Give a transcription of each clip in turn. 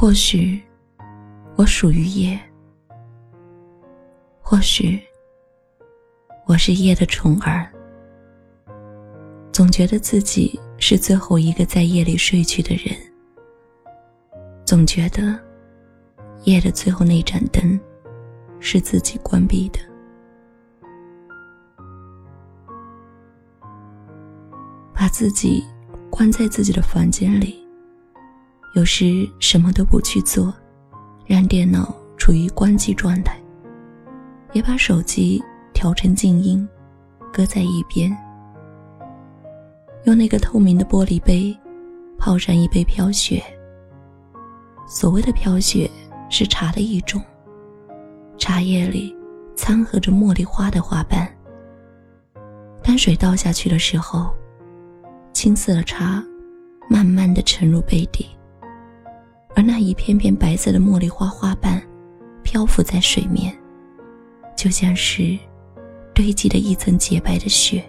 或许我属于夜，或许我是夜的宠儿。总觉得自己是最后一个在夜里睡去的人，总觉得夜的最后那盏灯是自己关闭的。把自己关在自己的房间里，有时什么都不去做，让电脑处于关机状态，也把手机调成静音，搁在一边。用那个透明的玻璃杯，泡上一杯飘雪。所谓的飘雪是茶的一种，茶叶里掺和着茉莉花的花瓣。当水倒下去的时候，青色的茶慢慢的沉入杯底，而那一片片白色的茉莉花花瓣漂浮在水面，就像是堆积的一层洁白的雪。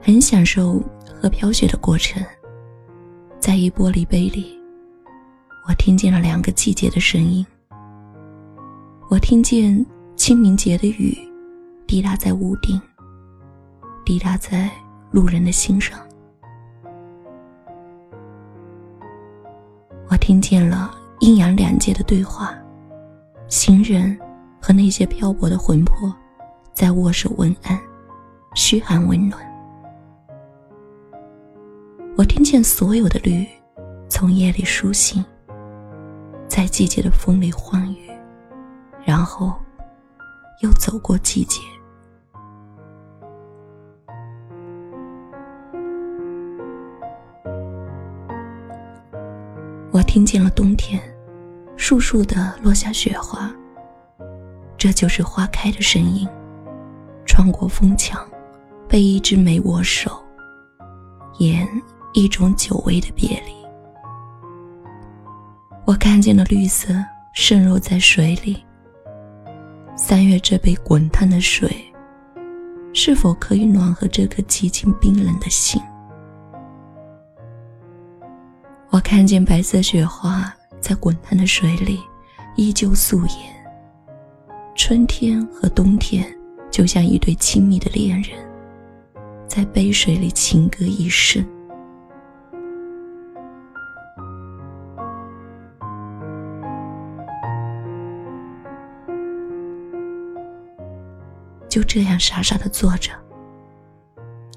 很享受喝飘雪的过程，在一玻璃杯里，我听见了两个季节的声音。我听见清明节的雨，滴答在屋顶，滴答在路人的心上。听见了阴阳两界的对话，行人和那些漂泊的魂魄，在握手问安，嘘寒问暖。我听见所有的绿，从夜里苏醒，在季节的风里欢愉，然后又走过季节。我听见了冬天，簌簌的落下雪花。这就是花开的声音，穿过风墙，被一枝梅握手，言。一种久违的别离，我看见了绿色渗入在水里。三月这杯滚烫的水，是否可以暖和这颗极尽冰冷的心？我看见白色雪花在滚烫的水里依旧素颜。春天和冬天就像一对亲密的恋人，在杯水里情歌一生。就这样傻傻的坐着，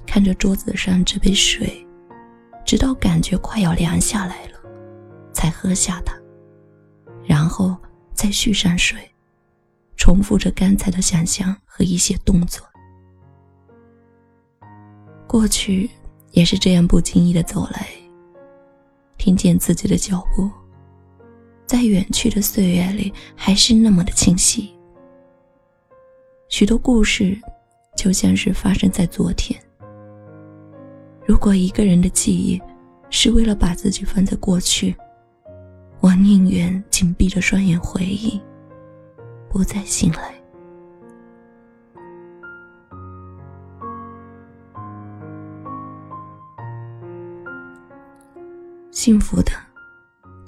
看着桌子上这杯水，直到感觉快要凉下来了，才喝下它，然后再续上水，重复着刚才的想象和一些动作。过去也是这样不经意的走来，听见自己的脚步，在远去的岁月里还是那么的清晰。许多故事，就像是发生在昨天。如果一个人的记忆，是为了把自己放在过去，我宁愿紧闭着双眼回忆，不再醒来。幸福的、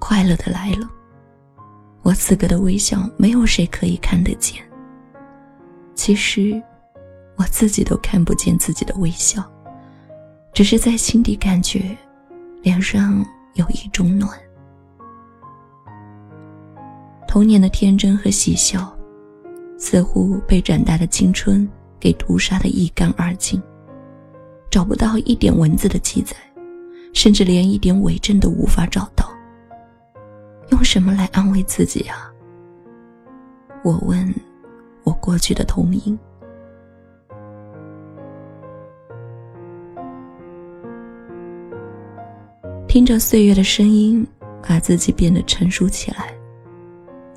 快乐的来了，我此刻的微笑，没有谁可以看得见。其实，我自己都看不见自己的微笑，只是在心底感觉，脸上有一种暖。童年的天真和喜笑，似乎被长大的青春给屠杀的一干二净，找不到一点文字的记载，甚至连一点伪证都无法找到。用什么来安慰自己啊？我问。我过去的童音，听着岁月的声音，把自己变得成熟起来。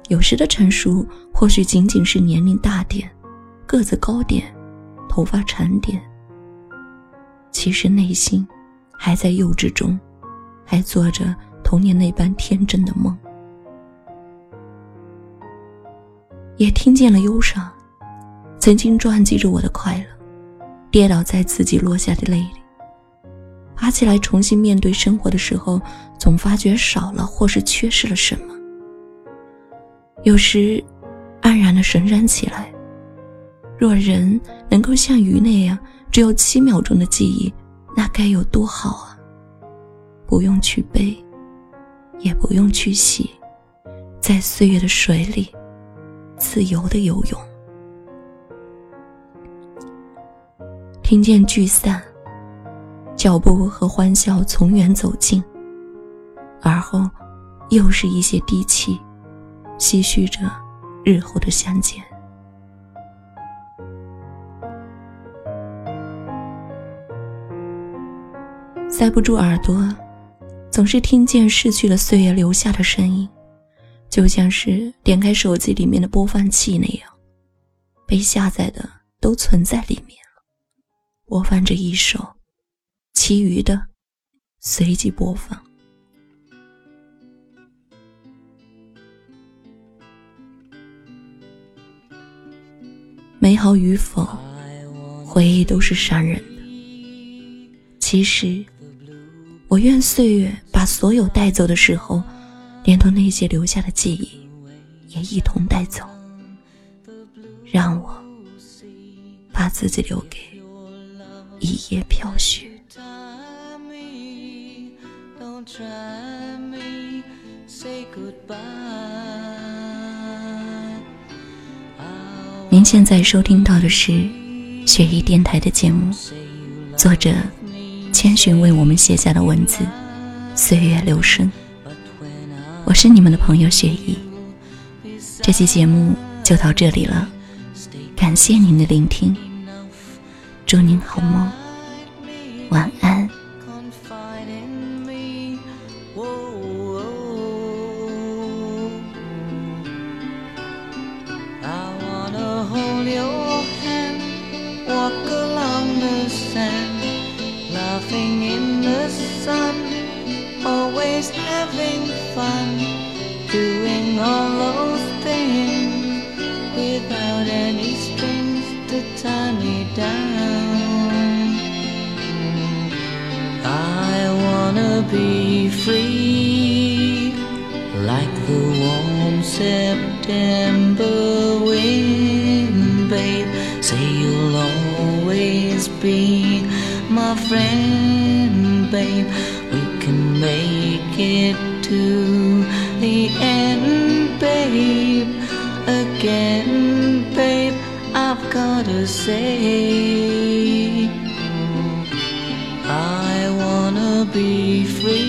有时的成熟，或许仅仅是年龄大点，个子高点，头发长点。其实内心还在幼稚中，还做着童年那般天真的梦。也听见了忧伤，曾经撞击着我的快乐，跌倒在自己落下的泪里，爬起来重新面对生活的时候，总发觉少了或是缺失了什么。有时，黯然的神然起来。若人能够像鱼那样，只有七秒钟的记忆，那该有多好啊！不用去背，也不用去洗，在岁月的水里，自由的游泳。听见聚散，脚步和欢笑从远走近，而后，又是一些低气，唏嘘着日后的相见。塞不住耳朵，总是听见逝去的岁月留下的声音，就像是点开手机里面的播放器那样，被下载的都存在里面了，播放着一首，其余的随即播放。美好与否，回忆都是伤人的。其实。我愿岁月把所有带走的时候，连同那些留下的记忆，也一同带走。让我把自己留给一夜飘雪。您现在收听到的是雪姨电台的节目，作者。千寻为我们写下的文字，岁月流声。我是你们的朋友雪姨，这期节目就到这里了，感谢您的聆听，祝您好梦，晚安。Laughing in the sun, always having fun, doing all those things without any strings to tie me down. I wanna be free, like the warm September be my friend, babe. We can make it to the end, babe. Again, babe, I've gotta say, I wanna be free.